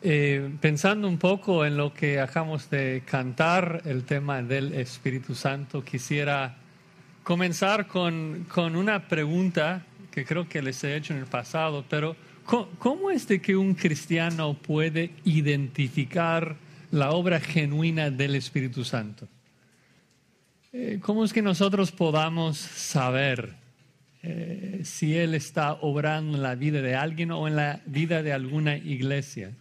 Eh, pensando un poco en lo que acabamos de cantar, el tema del Espíritu Santo, quisiera comenzar con, con una pregunta que creo que les he hecho en el pasado, pero ¿cómo, es de que un cristiano puede identificar la obra genuina del Espíritu Santo? Eh, ¿Cómo es que nosotros podamos saber eh, si Él está obrando en la vida de alguien o en la vida de alguna iglesia?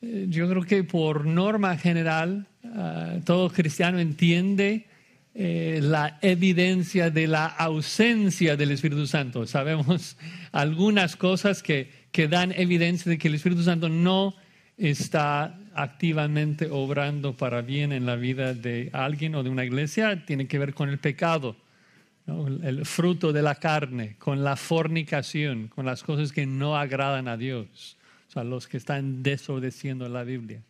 Eh, yo creo que por norma general, ah, todo cristiano entiende eh, la evidencia de la ausencia del Espíritu Santo. Sabemos algunas cosas que, que dan evidencia de que el Espíritu Santo no está activamente obrando para bien en la vida de alguien o de una iglesia. Tiene que ver con el pecado. el fruto de la carne, con la fornicación, con las cosas que no agradan a Dios o sea, los que están desobedeciendo la Biblia.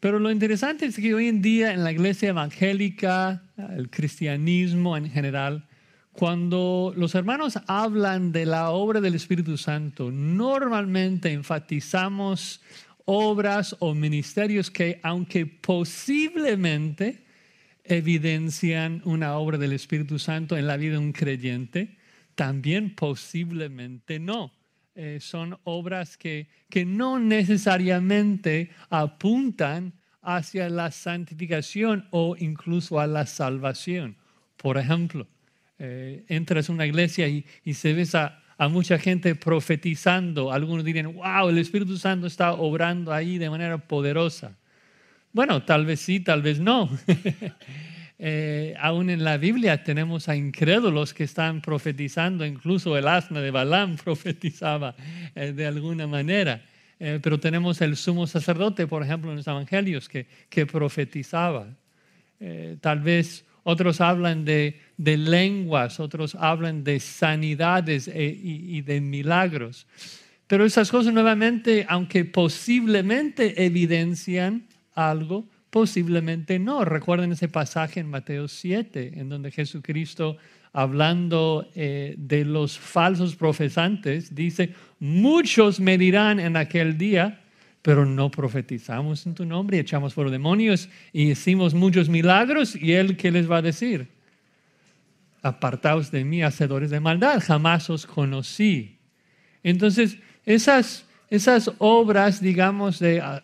Pero lo interesante es que hoy en día en la iglesia evangélica, el cristianismo en general, cuando los hermanos hablan de la obra del Espíritu Santo, normalmente enfatizamos obras o ministerios que, aunque posiblemente evidencian una obra del Espíritu Santo en la vida de un creyente, también posiblemente no. Eh, son obras que, que no necesariamente apuntan hacia la santificación o incluso a la salvación. Por ejemplo, eh, entras a una iglesia y, y se ves a, a, mucha gente profetizando. Algunos dirían, wow, el Espíritu Santo está obrando ahí de manera poderosa. Bueno, tal vez sí, tal vez no. Eh, aún en la Biblia tenemos a incrédulos que están profetizando, incluso el asna de Balaam profetizaba eh, de alguna manera. Eh, pero tenemos el sumo sacerdote, por ejemplo, en los evangelios, que, que profetizaba. tal vez otros hablan de, de, lenguas, otros hablan de sanidades y, y de milagros. Pero esas cosas nuevamente, aunque posiblemente evidencian algo, Posiblemente no. Recuerden ese pasaje en Mateo 7, en donde Jesucristo, hablando eh, de los falsos profesantes, dice, muchos me dirán en aquel día, pero no profetizamos en tu nombre, echamos por demonios y hicimos muchos milagros, y él, ¿qué les va a decir? Apartaos de mí, hacedores de maldad, jamás os conocí. Entonces, esas esas obras, digamos, ah,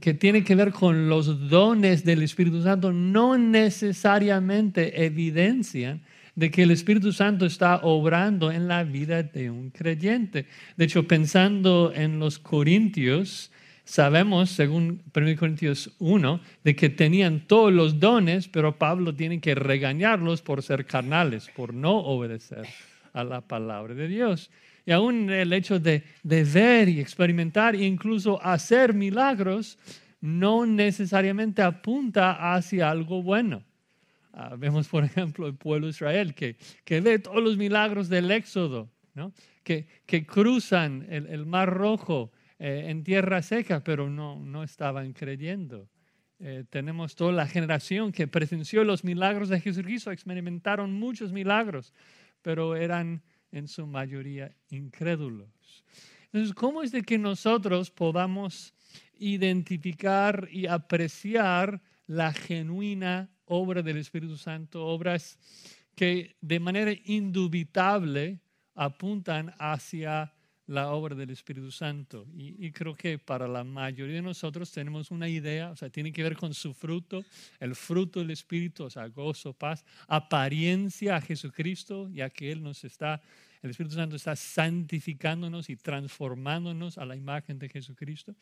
que tienen que ver con los dones del Espíritu Santo, no necesariamente evidencian de que el Espíritu Santo está obrando en la vida de un creyente. De hecho, pensando en los Corintios, sabemos, según 1 Corintios 1, de que tenían todos los dones, pero Pablo tiene que regañarlos por ser carnales, por no obedecer a la palabra de Dios. Y aún el hecho de, ver y experimentar e incluso hacer milagros no necesariamente apunta hacia algo bueno. Ah, vemos, por ejemplo, el pueblo de Israel que, que ve todos los milagros del Éxodo, que, que cruzan el, Mar Rojo eh, en tierra seca, pero no, no estaban creyendo. Eh, tenemos toda la generación que presenció los milagros de Jesucristo, experimentaron muchos milagros, pero eran en su mayoría incrédulos. Entonces, ¿cómo es de que nosotros podamos identificar y apreciar la genuina obra del Espíritu Santo, obras que de manera indubitable apuntan hacia la obra del Espíritu Santo. Y, creo que para la mayoría de nosotros tenemos una idea, o sea, tiene que ver con su fruto, el fruto del Espíritu, o sea, gozo, paz, apariencia a Jesucristo, ya que Él nos está, el Espíritu Santo está santificándonos y transformándonos a la imagen de Jesucristo.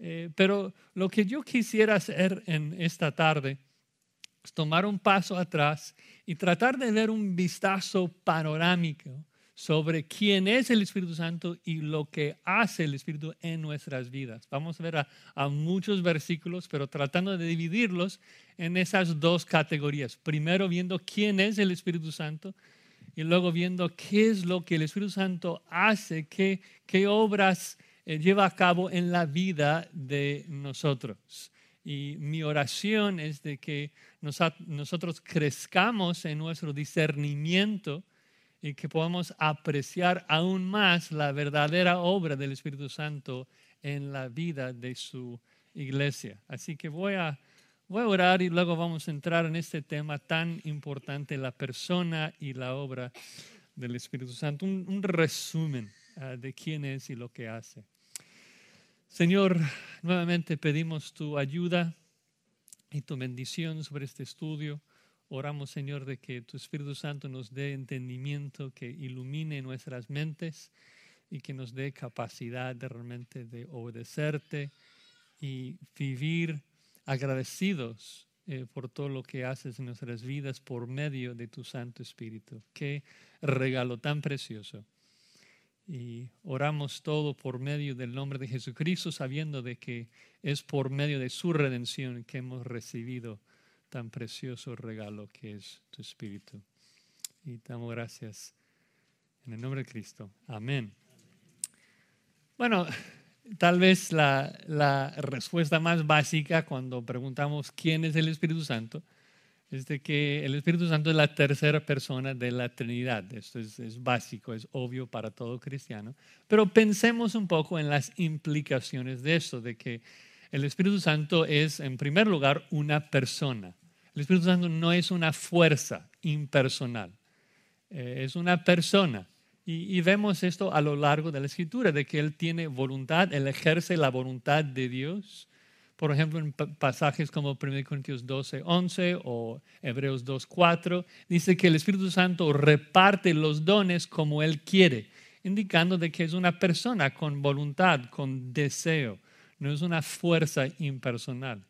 Eh, pero lo que yo quisiera hacer en esta tarde es tomar un paso atrás y tratar de ver un vistazo panorámico sobre quién es el Espíritu Santo y lo que hace el Espíritu en nuestras vidas. Vamos a ver a, muchos versículos, pero tratando de dividirlos en esas dos categorías. Primero viendo quién es el Espíritu Santo y luego viendo qué es lo que el Espíritu Santo hace, qué, qué obras eh, lleva a cabo en la vida de nosotros. Y mi oración es de que nosotros crezcamos en nuestro discernimiento y que podamos apreciar aún más la verdadera obra del Espíritu Santo en la vida de su iglesia. Así que voy a, voy a orar y luego vamos a entrar en este tema tan importante, la persona y la obra del Espíritu Santo. Un, resumen ah, de quién es y lo que hace. Señor, nuevamente pedimos tu ayuda y tu bendición sobre este estudio. Oramos, Señor, de que tu Espíritu Santo nos dé entendimiento, que ilumine nuestras mentes y que nos dé capacidad de realmente de obedecerte y vivir agradecidos eh, por todo lo que haces en nuestras vidas por medio de tu Santo Espíritu. Qué regalo tan precioso. Y oramos todo por medio del nombre de Jesucristo, sabiendo de que es por medio de su redención que hemos recibido tan precioso regalo que es tu Espíritu. Y damos gracias en el nombre de Cristo. Amén. Bueno, tal vez la, la respuesta más básica cuando preguntamos quién es el Espíritu Santo es de que el Espíritu Santo es la tercera persona de la Trinidad. Esto es, básico, es obvio para todo cristiano. Pero pensemos un poco en las implicaciones de esto, de que el Espíritu Santo es, en primer lugar, una persona. El Espíritu Santo no es una fuerza impersonal, eh, es una persona. Y, vemos esto a lo largo de la escritura, de que Él tiene voluntad, Él ejerce la voluntad de Dios por ejemplo, en pasajes como 1 Corintios 12, 11 o Hebreos 2, 4, dice que el Espíritu Santo reparte los dones como Él quiere, indicando de que es una persona con voluntad, con deseo, no es una fuerza impersonal.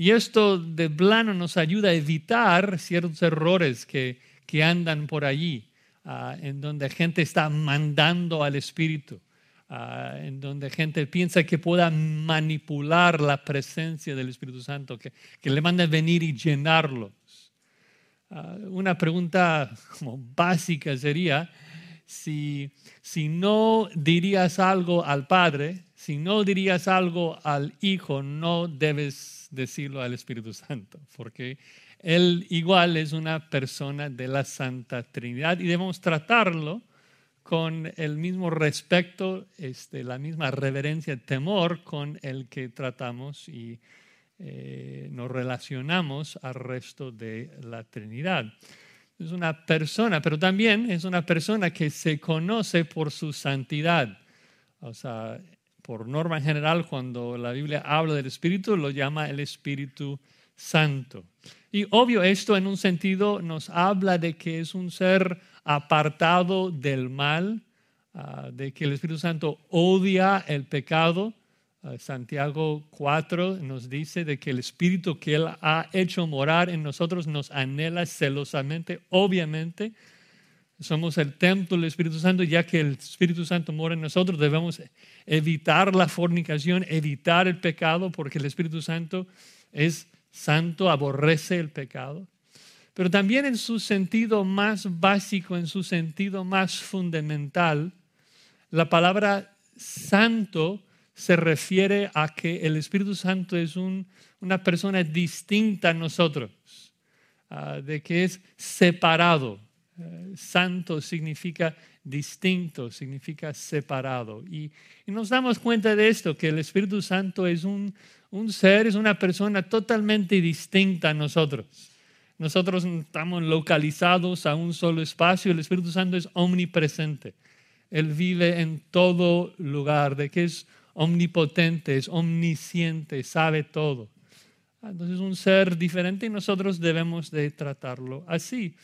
Y esto de plano nos ayuda a evitar ciertos errores que, que andan por allí, ah, en donde gente está mandando al Espíritu. Ah, en donde gente piensa que pueda manipular la presencia del Espíritu Santo, que, que le manda venir y llenarlos. Ah, una pregunta como básica sería, si, si no dirías algo al Padre, si no dirías algo al Hijo, no debes decirlo al Espíritu Santo, porque Él igual es una persona de la Santa Trinidad y debemos tratarlo con el mismo respeto, este, la misma reverencia, temor con el que tratamos y eh, nos relacionamos al resto de la Trinidad. Es una persona, pero también es una persona que se conoce por su santidad. O sea, por norma general, cuando la Biblia habla del Espíritu, lo llama el Espíritu Santo. Y obvio, esto en un sentido nos habla de que es un ser apartado del mal, ah, de que el Espíritu Santo odia el pecado. Ah, Santiago 4 nos dice de que el Espíritu que Él ha hecho morar en nosotros nos anhela celosamente. Obviamente, somos el templo del Espíritu Santo, ya que el Espíritu Santo mora en nosotros, debemos evitar la fornicación, evitar el pecado, porque el Espíritu Santo es santo, aborrece el pecado pero también en su sentido más básico, en su sentido más fundamental, la palabra santo se refiere a que el Espíritu Santo es una persona distinta a nosotros, ah, de que es separado. Eh, santo significa distinto, significa separado. Y, nos damos cuenta de esto, que el Espíritu Santo es un ser, es una persona totalmente distinta a nosotros. Nosotros estamos localizados a un solo espacio. El Espíritu Santo es omnipresente. Él vive en todo lugar, de que es omnipotente, es omnisciente, sabe todo. Entonces es un ser diferente y nosotros debemos de tratarlo así.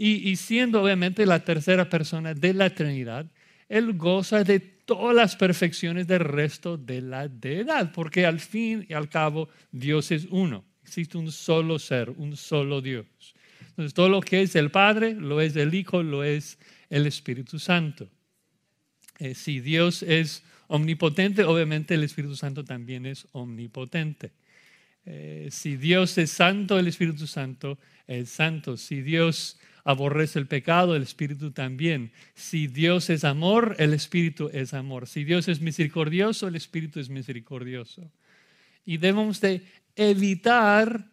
Y, siendo obviamente la tercera persona de la Trinidad, Él goza de todas las perfecciones del resto de la deidad, porque al fin y al cabo Dios es uno. Existe un solo ser, un solo Dios. Entonces, todo lo que es el Padre, lo es el Hijo, lo es el Espíritu Santo. Eh, si Dios es omnipotente, obviamente el Espíritu Santo también es omnipotente. Eh, si Dios es santo, el Espíritu Santo es santo. Si Dios aborrece el pecado, el Espíritu también. Si Dios es amor, el Espíritu es amor. Si Dios es misericordioso, el Espíritu es misericordioso. Y debemos de evitar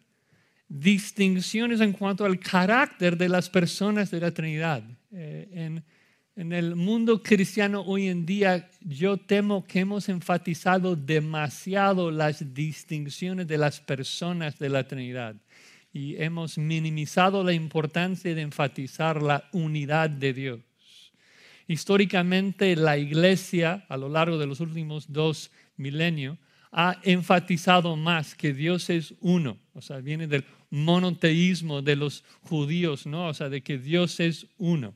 distinciones en cuanto al carácter de las personas de la Trinidad. Eh, en En el mundo cristiano hoy en día yo temo que hemos enfatizado demasiado las distinciones de las personas de la Trinidad y hemos minimizado la importancia de enfatizar la unidad de Dios. Históricamente la iglesia a lo largo de los últimos dos milenios ha enfatizado más que Dios es uno, o sea, viene del monoteísmo de los judíos, ¿no? O sea, de que Dios es uno.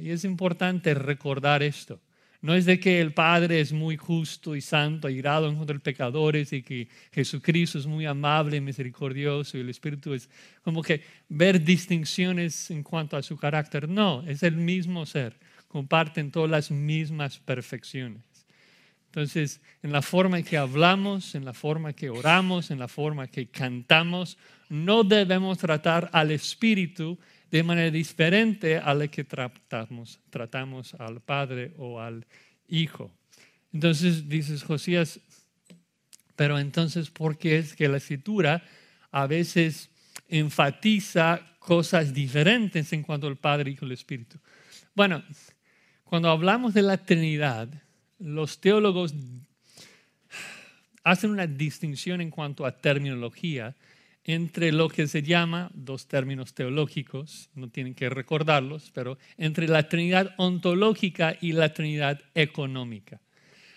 Y es importante recordar esto. No es de que el Padre es muy justo y santo, airado en contra de pecadores y que Jesucristo es muy amable y misericordioso y el Espíritu es como que ver distinciones en cuanto a su carácter. No, es el mismo ser. Comparten todas las mismas perfecciones. Entonces, en la forma en que hablamos, en la forma que oramos, en la forma que cantamos, no debemos tratar al Espíritu de manera diferente a la que tratamos, tratamos al Padre o al Hijo. Entonces dices Josías, pero entonces, ¿por qué es que la escritura a veces enfatiza cosas diferentes en cuanto al Padre, y el Espíritu? Bueno, cuando hablamos de la Trinidad, los teólogos hacen una distinción en cuanto a terminología entre lo que se llama, dos términos teológicos, no tienen que recordarlos, pero entre la Trinidad ontológica y la Trinidad económica.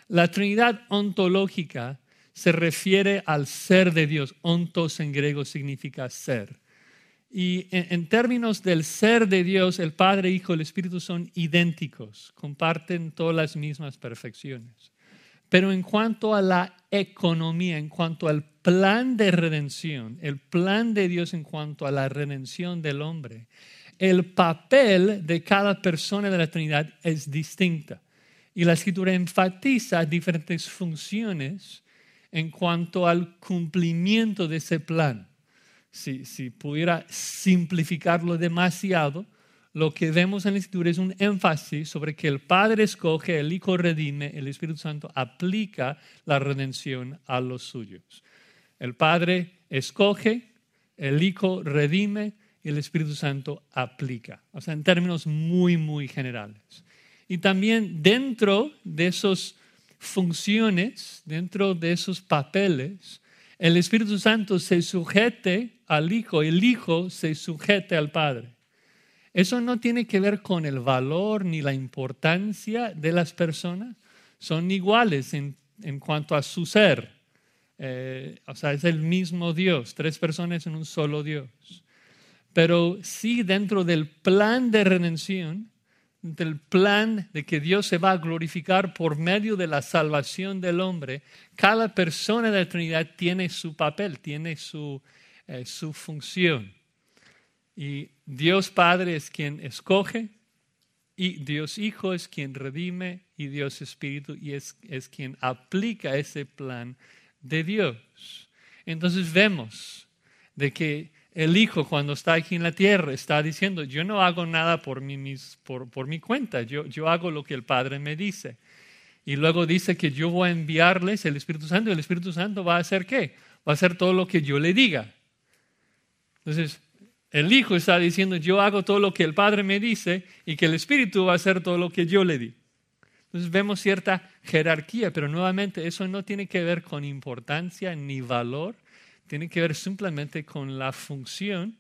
La Trinidad ontológica se refiere al ser de Dios. Ontos en griego significa ser. Y en, términos del ser de Dios, el Padre, Hijo y el Espíritu son idénticos, comparten todas las mismas perfecciones. Pero en cuanto a la economía, en cuanto al plan de redención, el plan de Dios en cuanto a la redención del hombre, el papel de cada persona de la Trinidad es distinta. Y la escritura enfatiza diferentes funciones en cuanto al cumplimiento de ese plan. Si, si pudiera simplificarlo demasiado, lo que vemos en la Escritura es un énfasis sobre que el Padre escoge, el Hijo redime, el Espíritu Santo aplica la redención a los suyos. El Padre escoge, el Hijo redime y el Espíritu Santo aplica. O sea, en términos muy, muy generales. Y también dentro de esas funciones, dentro de esos papeles, el Espíritu Santo se sujete al Hijo, el Hijo se sujete al Padre. Eso no tiene que ver con el valor ni la importancia de las personas. Son iguales en, cuanto a su ser. Eh, o sea, es el mismo Dios, tres personas en un solo Dios. Pero sí dentro del plan de redención, del plan de que Dios se va a glorificar por medio de la salvación del hombre, cada persona de la Trinidad tiene su papel, tiene su, eh, su función. Y Dios Padre es quien escoge y Dios Hijo es quien redime y Dios Espíritu y es, es quien aplica ese plan de Dios. Entonces vemos de que el Hijo cuando está aquí en la tierra está diciendo, yo no hago nada por mi, por, por mi cuenta, yo, yo hago lo que el Padre me dice. Y luego dice que yo voy a enviarles el Espíritu Santo y el Espíritu Santo va a hacer qué? Va a hacer todo lo que yo le diga. Entonces, el Hijo está diciendo, yo hago todo lo que el Padre me dice y que el Espíritu va a hacer todo lo que yo le di. Entonces vemos cierta jerarquía, pero nuevamente eso no tiene que ver con importancia ni valor, tiene que ver simplemente con la función,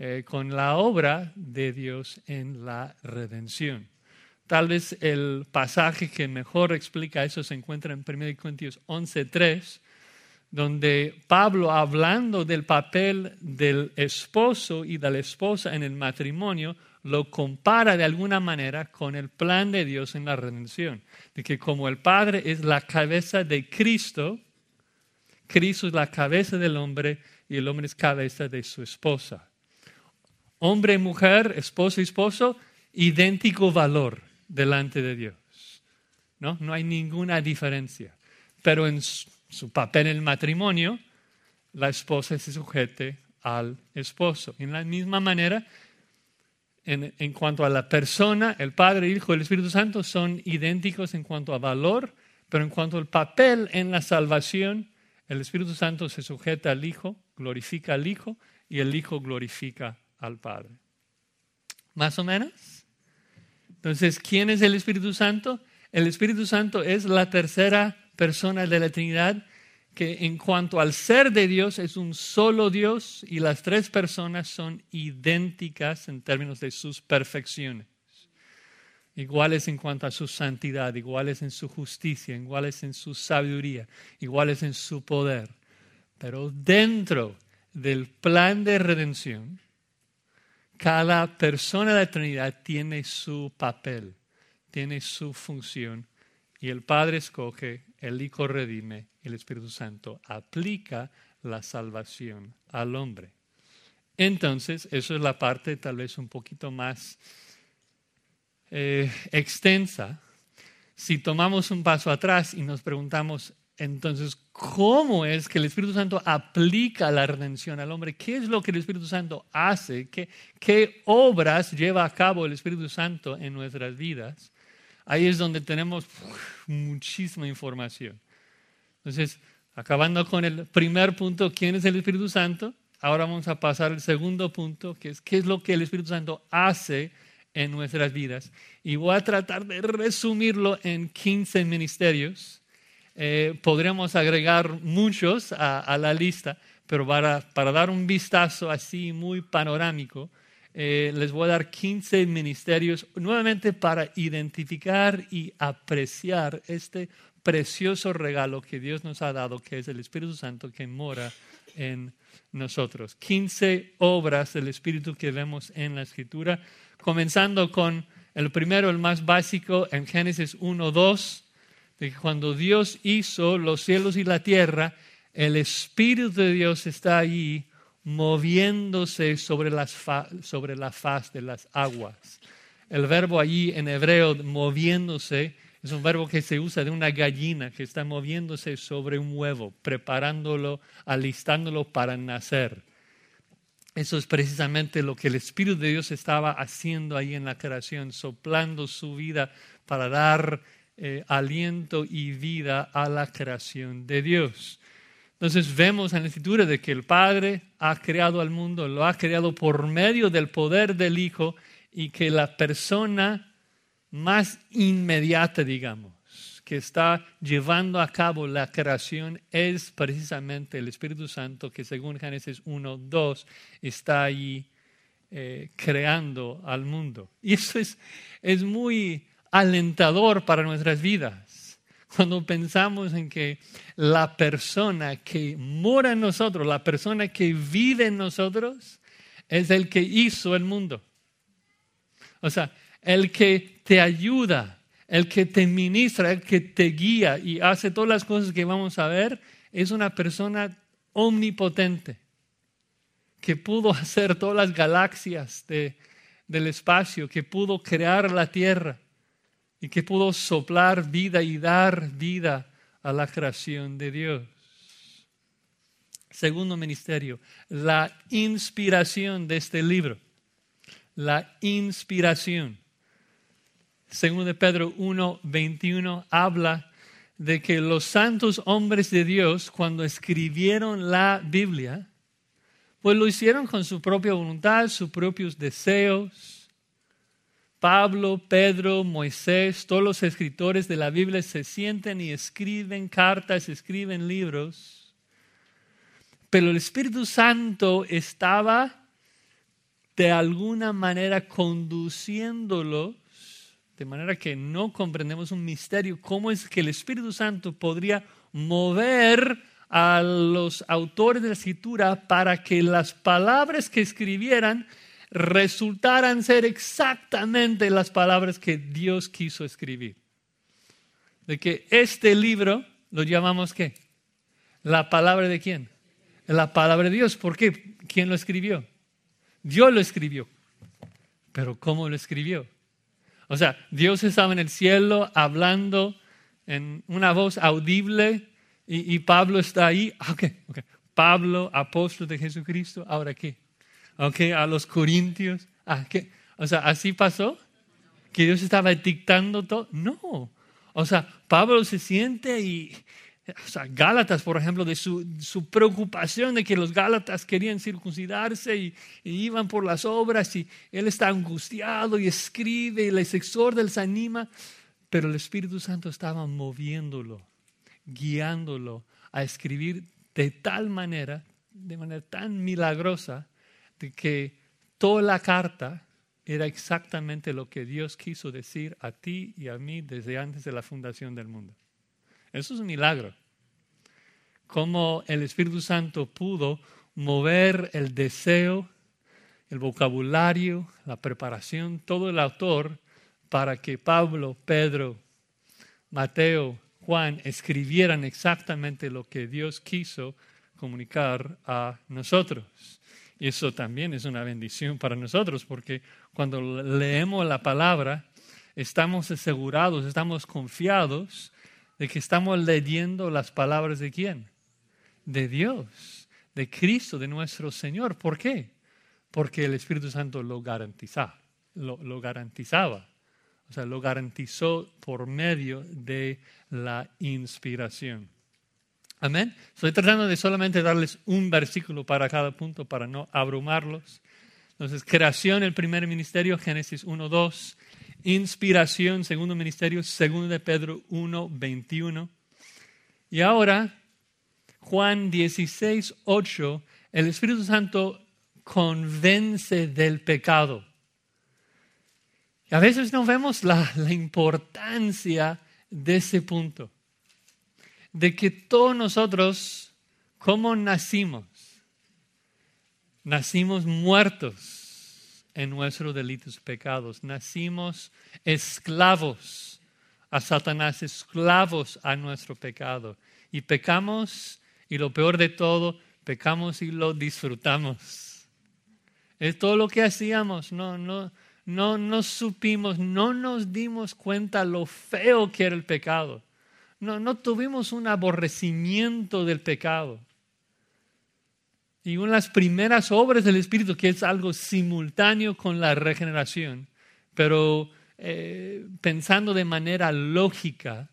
eh, con la obra de Dios en la redención. Tal vez el pasaje que mejor explica eso se encuentra en 1 Corintios 11.3, donde Pablo, hablando del papel del esposo y de la esposa en el matrimonio, lo compara de alguna manera con el plan de Dios en la redención. De que como el Padre es la cabeza de Cristo, Cristo es la cabeza del hombre y el hombre es cabeza de su esposa. Hombre y mujer, esposo y esposo, idéntico valor delante de Dios. ¿No? no hay ninguna diferencia. Pero en su papel en el matrimonio, la esposa se sujete al esposo. En la misma manera, en, en, cuanto a la persona, el Padre, el Hijo y el Espíritu Santo son idénticos en cuanto a valor, pero en cuanto al papel en la salvación, el Espíritu Santo se sujeta al Hijo, glorifica al Hijo y el Hijo glorifica al Padre. ¿Más o menos? Entonces, ¿quién es el Espíritu Santo? El Espíritu Santo es la tercera persona de la Trinidad que en cuanto al ser de Dios es un solo Dios y las tres personas son idénticas en términos de sus perfecciones. Iguales en cuanto a su santidad, iguales en su justicia, iguales en su sabiduría, iguales en su poder. Pero dentro del plan de redención, cada persona de la Trinidad tiene su papel, tiene su función y el Padre escoge, el Hijo redime el Espíritu Santo aplica la salvación al hombre. Entonces, eso es la parte tal vez un poquito más eh, extensa. Si tomamos un paso atrás y nos preguntamos, entonces, ¿cómo es que el Espíritu Santo aplica la redención al hombre? ¿Qué es lo que el Espíritu Santo hace? ¿Qué, qué obras lleva a cabo el Espíritu Santo en nuestras vidas? Ahí es donde tenemos muchísima información. Entonces, acabando con el primer punto, ¿quién es el Espíritu Santo? Ahora vamos a pasar al segundo punto, que es qué es lo que el Espíritu Santo hace en nuestras vidas. Y voy a tratar de resumirlo en 15 ministerios. Eh, podríamos agregar muchos a, la lista, pero para, para, dar un vistazo así muy panorámico, eh, les voy a dar 15 ministerios nuevamente para identificar y apreciar este precioso regalo que Dios nos ha dado, que es el Espíritu Santo que mora en nosotros. 15 obras del Espíritu que vemos en la Escritura, comenzando con el primero, el más básico, en Génesis 1, 2, de que cuando Dios hizo los cielos y la tierra, el Espíritu de Dios está ahí moviéndose sobre, las sobre la faz de las aguas. El verbo allí en hebreo, moviéndose, es un verbo que se usa de una gallina que está moviéndose sobre un huevo, preparándolo, alistándolo para nacer. Eso es precisamente lo que el Espíritu de Dios estaba haciendo ahí en la creación, soplando su vida para dar eh, aliento y vida a la creación de Dios. Entonces vemos en la escritura de que el Padre ha creado al mundo, lo ha creado por medio del poder del Hijo y que la persona más inmediata, digamos, que está llevando a cabo la creación es precisamente el Espíritu Santo que según Génesis 1, 2 está ahí eh, creando al mundo. Y eso es, es muy alentador para nuestras vidas. Cuando pensamos en que la persona que mora en nosotros, la persona que vive en nosotros, es el que hizo el mundo. O sea, el que te ayuda, el que te ministra, el que te guía y hace todas las cosas que vamos a ver, es una persona omnipotente, que pudo hacer todas las galaxias del espacio, que pudo crear la tierra y que pudo soplar vida y dar vida a la creación de Dios. Segundo ministerio, la inspiración de este libro. La inspiración. Segundo de Pedro 1, 21 habla de que los santos hombres de Dios, cuando escribieron la Biblia, pues lo hicieron con su propia voluntad, sus propios deseos. Pablo, Pedro, Moisés, todos los escritores de la Biblia se sienten y escriben cartas, escriben libros. Pero el Espíritu Santo estaba de alguna manera conduciéndolo de manera que no comprendemos un misterio, cómo es que el Espíritu Santo podría mover a los autores de la escritura para que las palabras que escribieran resultaran ser exactamente las palabras que Dios quiso escribir. De que este libro lo llamamos qué? La palabra de quién? La palabra de Dios. ¿Por qué? ¿Quién lo escribió? Dios lo escribió. Pero ¿cómo lo escribió? O sea, Dios estaba en el cielo hablando en una voz audible y, Pablo está ahí. Ah, okay. Pablo, apóstol de Jesucristo, ahora qué? Okay, a los corintios. Ah, ¿qué? O sea, ¿así pasó? ¿Que Dios estaba dictando todo? No. O sea, Pablo se siente y o sea, Gálatas, por ejemplo, de su, su, preocupación de que los Gálatas querían circuncidarse y, iban por las obras y él está angustiado y escribe y les exhorta, les anima, pero el Espíritu Santo estaba moviéndolo, guiándolo a escribir de tal manera, de manera tan milagrosa, que toda la carta era exactamente lo que Dios quiso decir a ti y a mí desde antes de la fundación del mundo. Eso es un milagro. Cómo el Espíritu Santo pudo mover el deseo, el vocabulario, la preparación, todo el autor para que Pablo, Pedro, Mateo, Juan escribieran exactamente lo que Dios quiso comunicar a nosotros. Y eso también es una bendición para nosotros, porque cuando leemos la palabra, estamos asegurados, estamos confiados de que estamos leyendo las palabras de quién? De Dios, de Cristo, de nuestro Señor. ¿Por qué? Porque el Espíritu Santo lo garantizaba, lo, lo garantizaba. O sea, lo garantizó por medio de la inspiración. Amén. Estoy tratando de solamente darles un versículo para cada punto para no abrumarlos. Entonces, creación, el primer ministerio, Génesis 1, 2 inspiración, segundo ministerio, segundo de Pedro 1, 21. Y ahora, Juan 16, 8, el Espíritu Santo convence del pecado. Y a veces no vemos la, la importancia de ese punto, de que todos nosotros, como nacimos, nacimos muertos en nuestros delitos y pecados. Nacimos esclavos a Satanás, esclavos a nuestro pecado. Y pecamos, y lo peor de todo, pecamos y lo disfrutamos. Es todo lo que hacíamos, no, no, no nos supimos, no nos dimos cuenta lo feo que era el pecado. No, no tuvimos un aborrecimiento del pecado. Y una de las primeras obras del Espíritu, que es algo simultáneo con la regeneración, pero eh, pensando de manera lógica,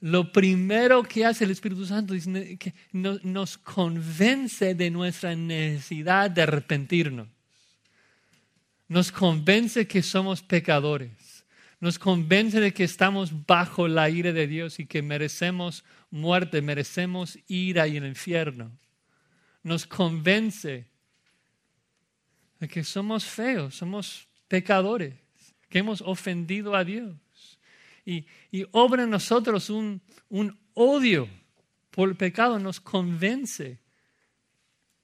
lo primero que hace el Espíritu Santo es que nos convence de nuestra necesidad de arrepentirnos. Nos convence que somos pecadores. Nos convence de que estamos bajo la ira de Dios y que merecemos muerte, merecemos ira y el infierno nos convence de que somos feos, somos pecadores, que hemos ofendido a Dios. Y, obra en nosotros un, odio por el pecado, nos convence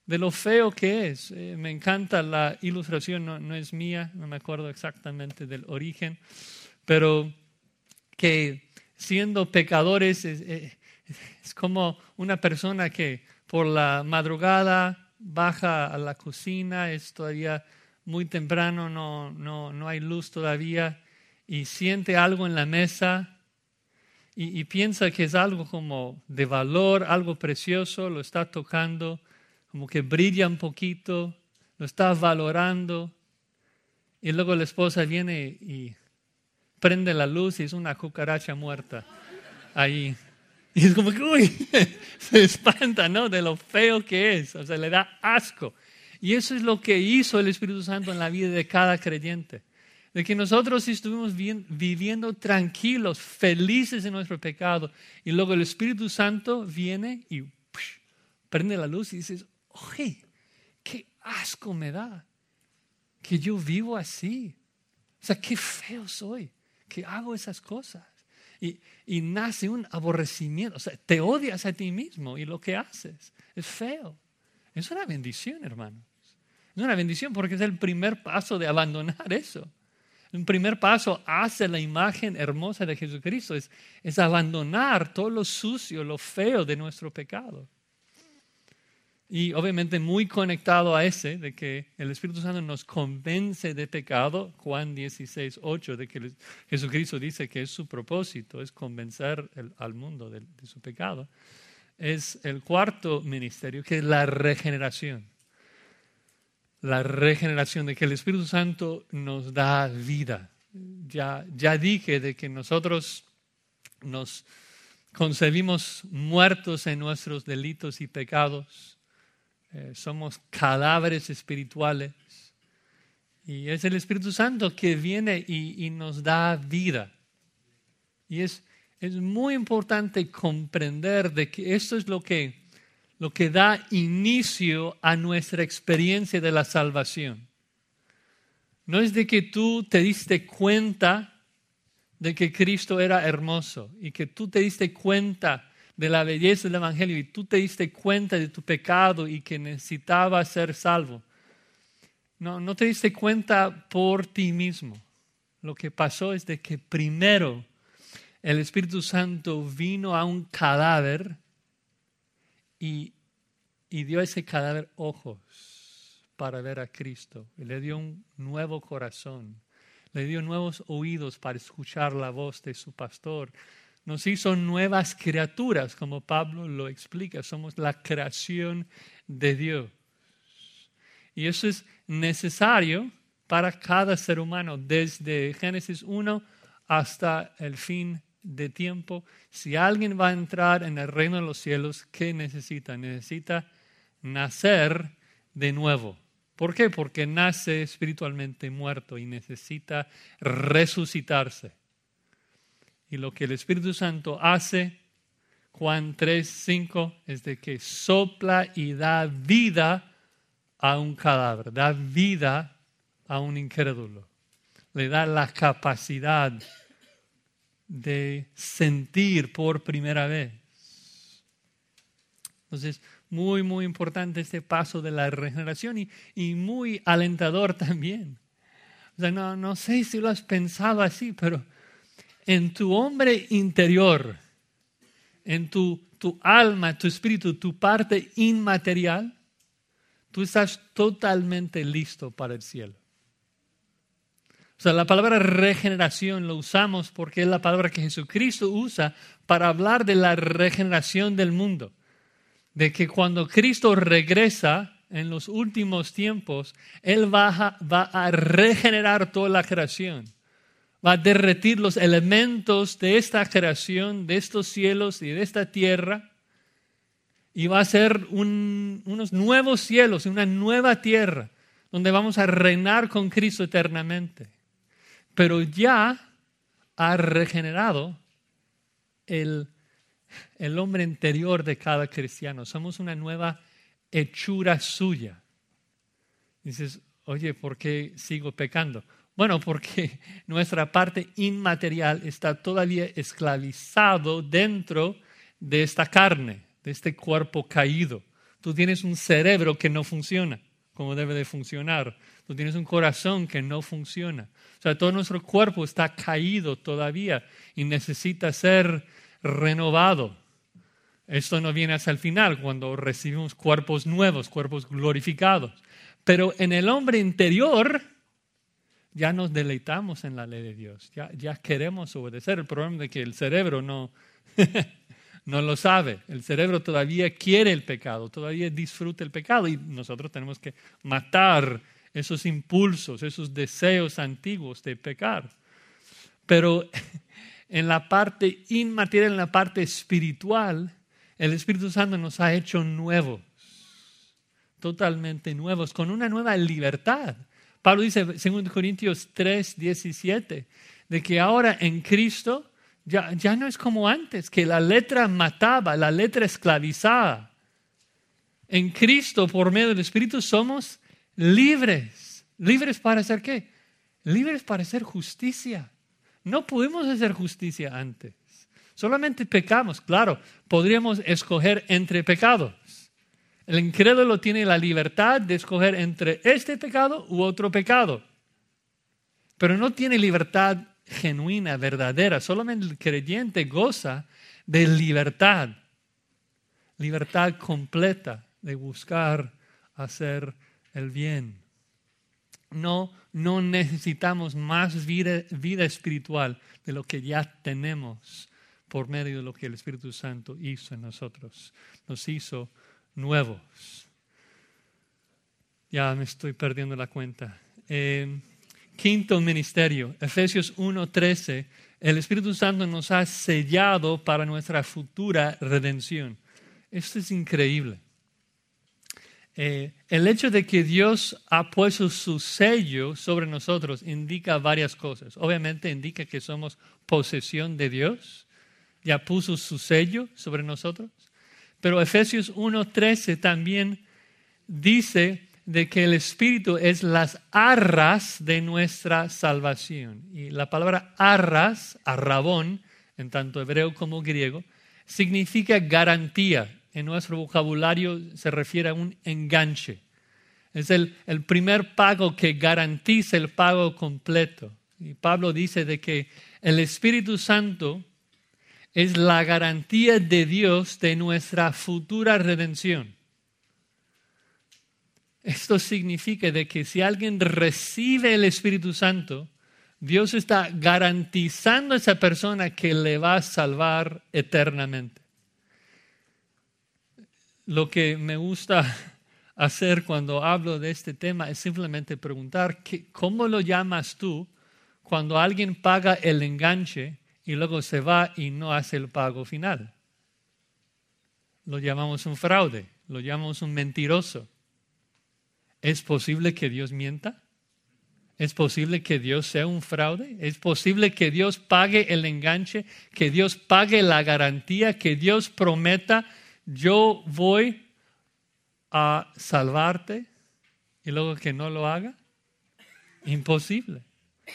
de lo feo que es. Eh, me encanta la ilustración, no, es mía, no me acuerdo exactamente del origen, pero que siendo pecadores es como una persona que por la madrugada, baja a la cocina, es todavía muy temprano, no, no, no hay luz todavía, y siente algo en la mesa y, y, piensa que es algo como de valor, algo precioso, lo está tocando, como que brilla un poquito, lo está valorando, y luego la esposa viene y prende la luz y es una cucaracha muerta ahí. Y es como que, uy, se espanta, ¿no? De lo feo que es, o sea, le da asco. Y eso es lo que hizo el Espíritu Santo en la vida de cada creyente. De que nosotros estuvimos viviendo tranquilos, felices en nuestro pecado. Y luego el Espíritu Santo viene y prende la luz y dices, oye, qué asco me da que yo vivo así. O sea, qué feo soy que hago esas cosas y, nace un aborrecimiento. O sea, te odias a ti mismo y lo que haces es feo. Es una bendición, hermanos. Es una bendición porque es el primer paso de abandonar eso. Un primer paso hacia la imagen hermosa de Jesucristo es, es abandonar todo lo sucio, lo feo de nuestro pecado. Y obviamente muy conectado a ese, de que el Espíritu Santo nos convence de pecado, Juan 16, 8, de que Jesucristo dice que es su propósito, es convencer al mundo de, de su pecado, es el cuarto ministerio, que es la regeneración. La regeneración, de que el Espíritu Santo nos da vida. Ya, ya dije de que nosotros nos concebimos muertos en nuestros delitos y pecados. Eh, somos cadáveres espirituales. Y es el Espíritu Santo que viene y, nos da vida. Y es, es muy importante comprender de que esto es lo que, lo que da inicio a nuestra experiencia de la salvación. No es de que tú te diste cuenta de que Cristo era hermoso y que tú te diste cuenta de la belleza del Evangelio y tú te diste cuenta de tu pecado y que necesitabas ser salvo. No, no te diste cuenta por ti mismo. Lo que pasó es de que primero el Espíritu Santo vino a un cadáver y, y dio a ese cadáver ojos para ver a Cristo. Y le dio un nuevo corazón le dio nuevos oídos para escuchar la voz de su pastor. Nos hizo nuevas criaturas, como Pablo lo explica, somos la creación de Dios. Y eso es necesario para cada ser humano, desde Génesis 1 hasta el fin de tiempo. Si alguien va a entrar en el reino de los cielos, ¿qué necesita? Necesita nacer de nuevo. ¿Por qué? Porque nace espiritualmente muerto y necesita resucitarse. Y lo que el Espíritu Santo hace, Juan 3, 5, es de que sopla y da vida a un cadáver, da vida a un incrédulo. Le da la capacidad de sentir por primera vez. Entonces, muy, muy importante este paso de la regeneración y, y muy alentador también. O sea, no, no sé si lo has pensado así, pero en tu hombre interior, en tu, tu alma, tu espíritu, tu parte inmaterial, tú estás totalmente listo para el cielo. O sea, la palabra regeneración lo usamos porque es la palabra que Jesucristo usa para hablar de la regeneración del mundo de que cuando Cristo regresa en los últimos tiempos, Él va a, va a regenerar toda la creación. Va a derretir los elementos de esta creación, de estos cielos y de esta tierra. Y va a ser unos nuevos cielos una nueva tierra donde vamos a reinar con Cristo eternamente. Pero ya ha regenerado el el hombre interior de cada cristiano. Somos una nueva hechura suya. Dices, oye, ¿por qué sigo pecando? Bueno, porque nuestra parte inmaterial está todavía esclavizado dentro de esta carne, de este cuerpo caído. Tú tienes un cerebro que no funciona como debe de funcionar. Tú tienes un corazón que no funciona. O sea, todo nuestro cuerpo está caído todavía y necesita ser renovado. Esto no viene hasta el final, cuando recibimos cuerpos nuevos, cuerpos glorificados. Pero en el hombre interior ya nos deleitamos en la ley de Dios, ya, queremos obedecer. El problema es que el cerebro no, no lo sabe. El cerebro todavía quiere el pecado, todavía disfruta el pecado y nosotros tenemos que matar esos impulsos, esos deseos antiguos de pecar. Pero en la parte inmaterial, en la parte espiritual, el Espíritu Santo nos ha hecho nuevos, totalmente nuevos, con una nueva libertad. Pablo dice, en Corintios 3, 17, de que ahora en Cristo ya, ya no es como antes, que la letra mataba, la letra esclavizaba. En Cristo, por medio del Espíritu, somos libres. ¿Libres para hacer qué? Libres para hacer justicia. No pudimos hacer justicia antes. Solamente pecamos. Claro, podríamos escoger entre pecados. El incrédulo tiene la libertad de escoger entre este pecado u otro pecado. Pero no tiene libertad genuina, verdadera. Solamente el creyente goza de libertad. Libertad completa de buscar hacer el bien. No, no necesitamos más vida, espiritual de lo que ya tenemos por medio de lo que el Espíritu Santo hizo en nosotros. Nos hizo nuevos. Ya me estoy perdiendo la cuenta. Eh, quinto ministerio, Efesios 1:13, el Espíritu Santo nos ha sellado para nuestra futura redención. Esto es increíble. Eh, el hecho de que Dios ha puesto su sello sobre nosotros indica varias cosas. Obviamente indica que somos posesión de Dios. Ya puso su sello sobre nosotros. Pero Efesios 1.13 también dice de que el Espíritu es las arras de nuestra salvación. Y la palabra arras, arrabón, en tanto hebreo como griego, significa garantía, en nuestro vocabulario se refiere a un enganche. Es el, el, primer pago que garantiza el pago completo. Y Pablo dice de que el Espíritu Santo es la garantía de Dios de nuestra futura redención. Esto significa de que si alguien recibe el Espíritu Santo, Dios está garantizando a esa persona que le va a salvar eternamente lo que me gusta hacer cuando hablo de este tema es simplemente preguntar, ¿cómo lo llamas tú cuando alguien paga el enganche y luego se va y no hace el pago final? Lo llamamos un fraude, lo llamamos un mentiroso. ¿Es posible que Dios mienta? ¿Es posible que Dios sea un fraude? ¿Es posible que Dios pague el enganche, que Dios pague la garantía, que Dios prometa yo voy a salvarte y luego que no lo haga? Imposible.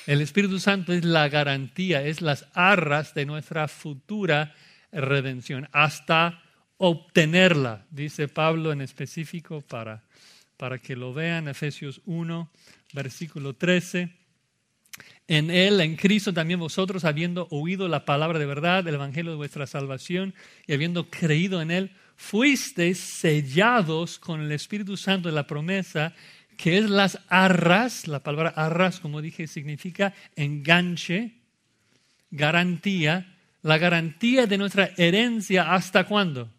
El Espíritu Santo es la garantía, es las arras de nuestra futura redención, hasta obtenerla, dice Pablo en específico para, para que lo vean, Efesios 1, versículo 13. En Él, en Cristo, también vosotros, habiendo oído la palabra de verdad, el Evangelio de vuestra salvación, y habiendo creído en Él, fuisteis sellados con el Espíritu Santo de la promesa, que es las arras, la palabra arras, como dije, significa enganche, garantía, la garantía de nuestra herencia, ¿hasta cuándo?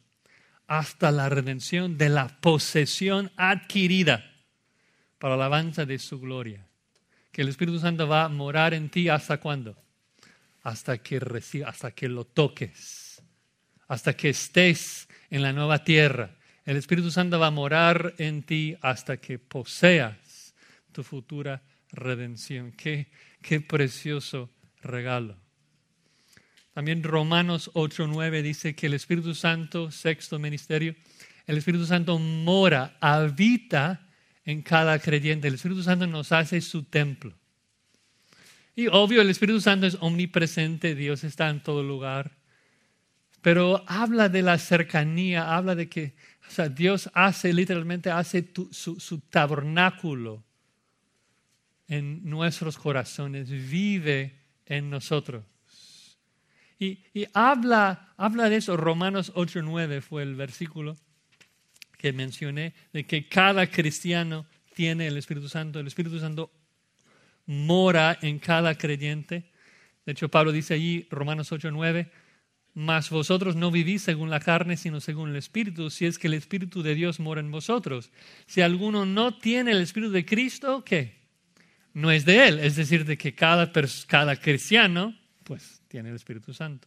Hasta la redención de la posesión adquirida para la alabanza de su gloria que el Espíritu Santo va a morar en ti hasta cuándo? Hasta que hasta que lo toques, hasta que estés en la nueva tierra. El Espíritu Santo va a morar en ti hasta que poseas tu futura redención. Qué, qué precioso regalo. También Romanos 8:9 dice que el Espíritu Santo, sexto ministerio, el Espíritu Santo mora, habita en cada creyente. El Espíritu Santo nos hace su templo. Y obvio, el Espíritu Santo es omnipresente, Dios está en todo lugar. Pero habla de la cercanía, habla de que sea, Dios hace, literalmente hace su, tabernáculo en nuestros corazones, vive en nosotros. Y, y, habla, habla de eso, Romanos 8.9 fue el versículo que mencioné, de que cada cristiano tiene el Espíritu Santo. El Espíritu Santo mora en cada creyente. De hecho, Pablo dice allí, Romanos 8, 9, mas vosotros no vivís según la carne, sino según el Espíritu, si es que el Espíritu de Dios mora en vosotros. Si alguno no tiene el Espíritu de Cristo, ¿qué? No es de él. Es decir, de que cada, cada cristiano, pues, tiene el Espíritu Santo.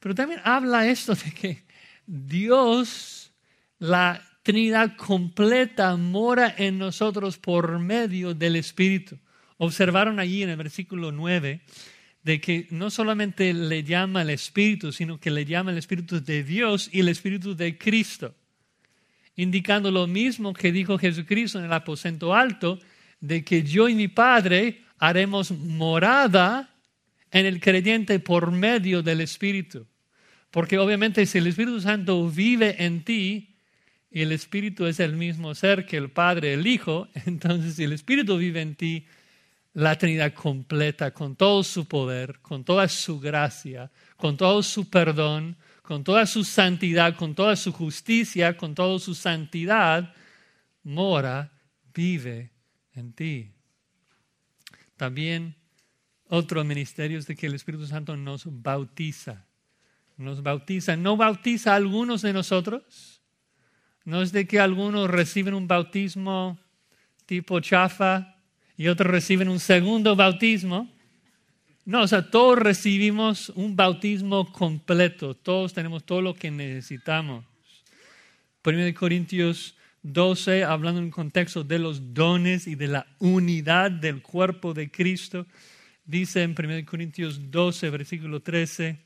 Pero también habla esto de que Dios la Trinidad completa mora en nosotros por medio del Espíritu. Observaron allí en el versículo 9 de que no solamente le llama el Espíritu, sino que le llama el Espíritu de Dios y el Espíritu de Cristo, indicando lo mismo que dijo Jesucristo en el aposento alto, de que yo y mi Padre haremos morada en el creyente por medio del Espíritu. Porque obviamente si el Espíritu Santo vive en ti, y el Espíritu es el mismo ser que el Padre, el Hijo, entonces si el Espíritu vive en ti, la Trinidad completa, con todo su poder, con toda su gracia, con todo su perdón, con toda su santidad, con toda su justicia, con toda su santidad, mora, vive en ti. También otro ministerio es de que el Espíritu Santo nos bautiza. Nos bautiza. No bautiza a algunos de nosotros, no es de que algunos reciben un bautismo tipo chafa y otros reciben un segundo bautismo. No, o sea, todos recibimos un bautismo completo, todos tenemos todo lo que necesitamos. 1 Corintios 12, hablando en un contexto de los dones y de la unidad del cuerpo de Cristo, dice en 1 Corintios 12, versículo 13,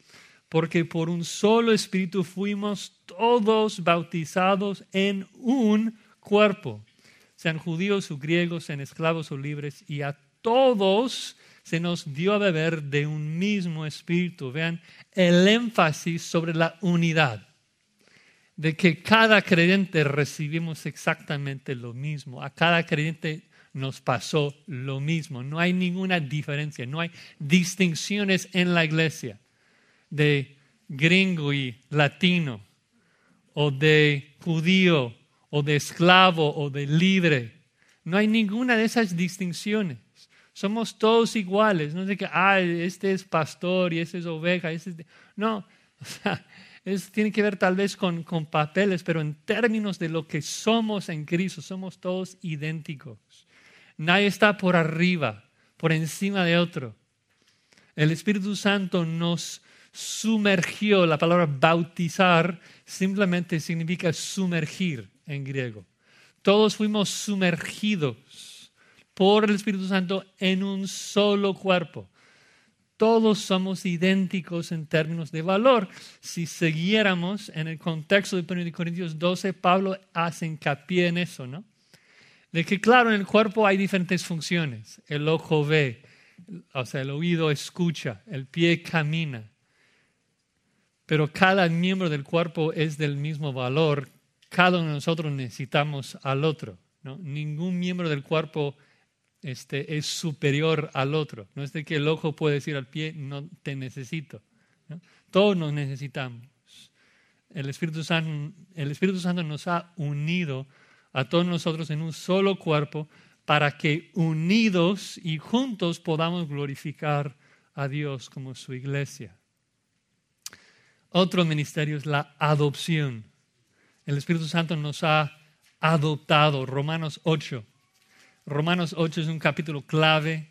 porque por un solo espíritu fuimos todos bautizados en un cuerpo, sean judíos o griegos, sean esclavos o libres, y a todos se nos dio a beber de un mismo espíritu. Vean el énfasis sobre la unidad, de que cada creyente recibimos exactamente lo mismo, a cada creyente nos pasó lo mismo, no hay ninguna diferencia, no hay distinciones en la iglesia de gringo y latino, o de judío, o de esclavo, o de libre. No hay ninguna de esas distinciones. Somos todos iguales. No es de que, ah, este es pastor y este es oveja. Este No, o sea, tiene que ver tal vez con, con papeles, pero en términos de lo que somos en Cristo, somos todos idénticos. Nadie está por arriba, por encima de otro. El Espíritu Santo nos sumergió, la palabra bautizar simplemente significa sumergir en griego. Todos fuimos sumergidos por el Espíritu Santo en un solo cuerpo. Todos somos idénticos en términos de valor. Si siguiéramos en el contexto de 1 Corintios 12, Pablo hace hincapié en eso, ¿no? De que, claro, en el cuerpo hay diferentes funciones. El ojo ve, o sea, el oído escucha, el pie camina, pero cada miembro del cuerpo es del mismo valor. Cada uno de nosotros necesitamos al otro. ¿no? Ningún miembro del cuerpo este, es superior al otro. No es de que el ojo puede decir al pie, no te necesito. Todos nos necesitamos. El Espíritu, Santo, el Espíritu Santo nos ha unido a todos nosotros en un solo cuerpo para que unidos y juntos podamos glorificar a Dios como su iglesia. Otro ministerio es la adopción. El Espíritu Santo nos ha adoptado. Romanos 8. Romanos 8 es un capítulo clave.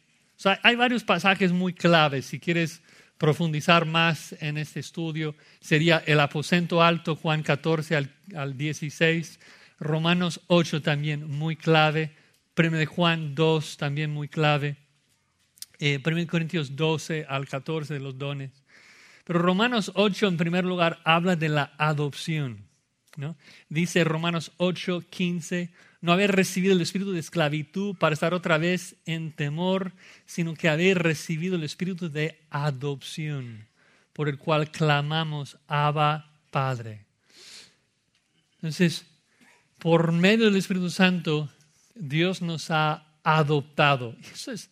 hay varios pasajes muy claves. Si quieres profundizar más en este estudio, sería el aposento alto, Juan 14 al, 16. Romanos 8 también muy clave. 1 de Juan 2 también muy clave. Eh, 1 Corintios 12 al 14 de los dones. Pero Romanos 8, en primer lugar, habla de la adopción. ¿No? Dice Romanos 8, 15, no haber recibido el espíritu de esclavitud para estar otra vez en temor, sino que haber recibido el espíritu de adopción, por el cual clamamos, Abba, Padre. Entonces, por medio del Espíritu Santo, Dios nos ha adoptado. Eso es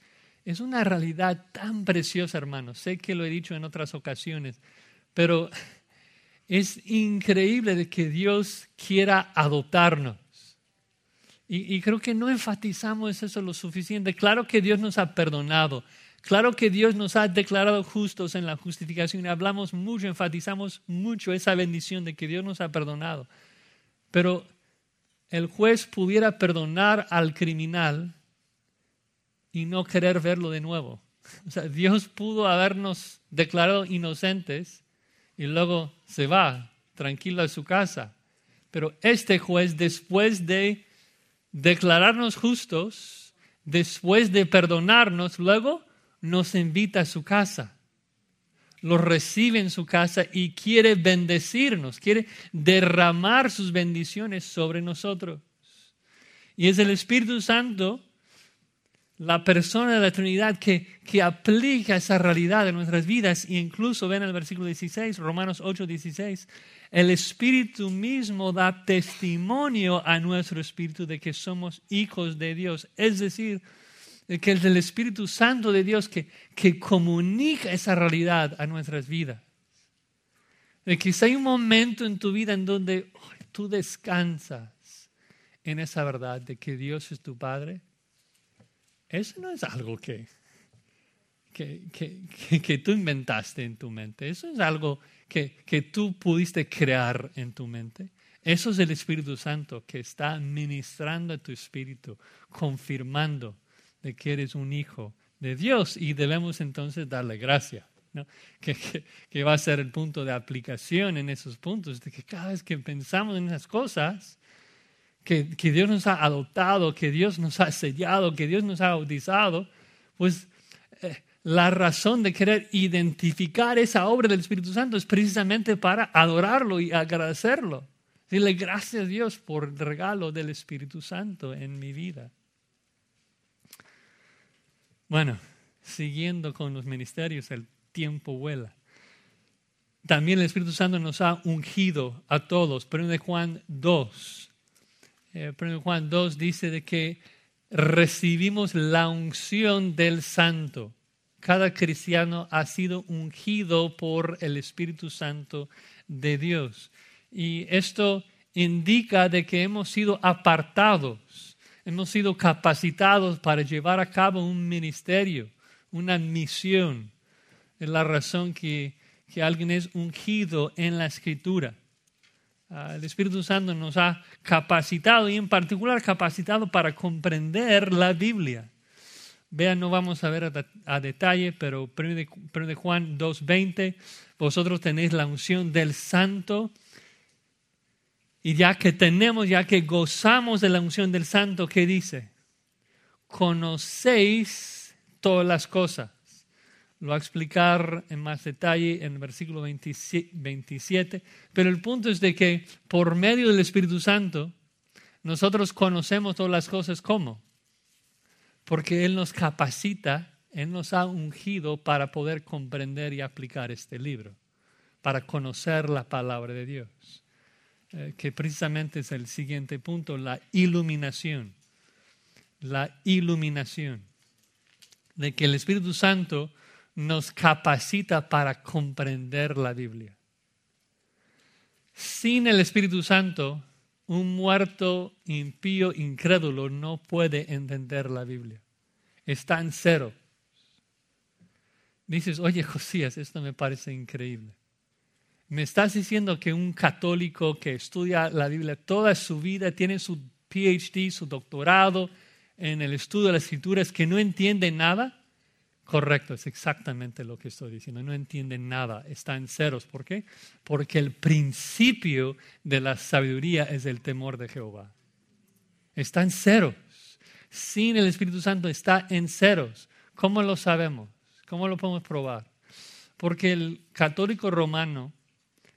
es una realidad tan preciosa, hermanos. Sé que lo he dicho en otras ocasiones, pero es increíble de que Dios quiera adoptarnos. Y, creo que no enfatizamos eso lo suficiente. Claro que Dios nos ha perdonado. Claro que Dios nos ha declarado justos en la justificación. Hablamos mucho, enfatizamos mucho esa bendición de que Dios nos ha perdonado. Pero el juez pudiera perdonar al criminal y no querer verlo de nuevo. O sea, Dios pudo habernos declarado inocentes y luego se va tranquilo a su casa. Pero este juez, después de declararnos justos, después de perdonarnos, luego nos invita a su casa. Lo recibe en su casa y quiere bendecirnos, quiere derramar sus bendiciones sobre nosotros. Y es el Espíritu Santo la persona de la Trinidad que, que aplica esa realidad en nuestras vidas. E incluso ven el versículo 16, Romanos 8, 16, el Espíritu mismo da testimonio a nuestro Espíritu de que somos hijos de Dios. Es decir, que es el Espíritu Santo de Dios que, que comunica esa realidad a nuestras vidas. De que si hay un momento en tu vida en donde tú descansas en esa verdad de que Dios es tu Padre, eso no es algo que, que, tú inventaste en tu mente. Eso es algo que, que tú pudiste crear en tu mente. Eso es el Espíritu Santo que está ministrando a tu espíritu, confirmando de que eres un hijo de Dios y debemos entonces darle gracia. Que, va a ser el punto de aplicación en esos puntos, de que cada vez que pensamos en esas cosas, que, Dios nos ha adoptado, que Dios nos ha sellado, que Dios nos ha bautizado, pues eh, la razón de querer identificar esa obra del Espíritu Santo es precisamente para adorarlo y agradecerlo. Dile gracias a Dios por el regalo del Espíritu Santo en mi vida. Bueno, siguiendo con los ministerios, el tiempo vuela. También el Espíritu Santo nos ha ungido a todos. Primero de Juan 2. Eh, Juan 2 dice de que recibimos la unción del Santo. Cada cristiano ha sido ungido por el Espíritu Santo de Dios. Y esto indica de que hemos sido apartados, hemos sido capacitados para llevar a cabo un ministerio, una misión. Es la razón que, que alguien es ungido en la escritura. Ah, el Espíritu Santo nos ha capacitado y en particular capacitado para comprender la Biblia. Vean, no vamos a ver a, detalle, pero 1 de, Juan 2.20, vosotros tenéis la unción del Santo. Y ya que tenemos, ya que gozamos de la unción del Santo, ¿qué dice? Conocéis todas las cosas. Lo va a explicar en más detalle en el versículo 27. Pero el punto es de que por medio del Espíritu Santo, nosotros conocemos todas las cosas como porque Él nos capacita, Él nos ha ungido para poder comprender y aplicar este libro, para conocer la palabra de Dios, eh, que precisamente es el siguiente punto, la iluminación, la iluminación, de que el Espíritu Santo nos capacita para comprender la Biblia. Sin el Espíritu Santo, un muerto impío, incrédulo, no puede entender la Biblia. Está en cero. Dices, oye Josías, esto me parece increíble. Me estás diciendo que un católico que estudia la Biblia toda su vida, tiene su PhD, su doctorado en el estudio de las escrituras, que no entiende nada. Correcto, es exactamente lo que estoy diciendo. No entiende nada, está en ceros. ¿Por qué? Porque el principio de la sabiduría es el temor de Jehová. Está en ceros. Sin el Espíritu Santo está en ceros. ¿Cómo lo sabemos? ¿Cómo lo podemos probar? Porque el católico romano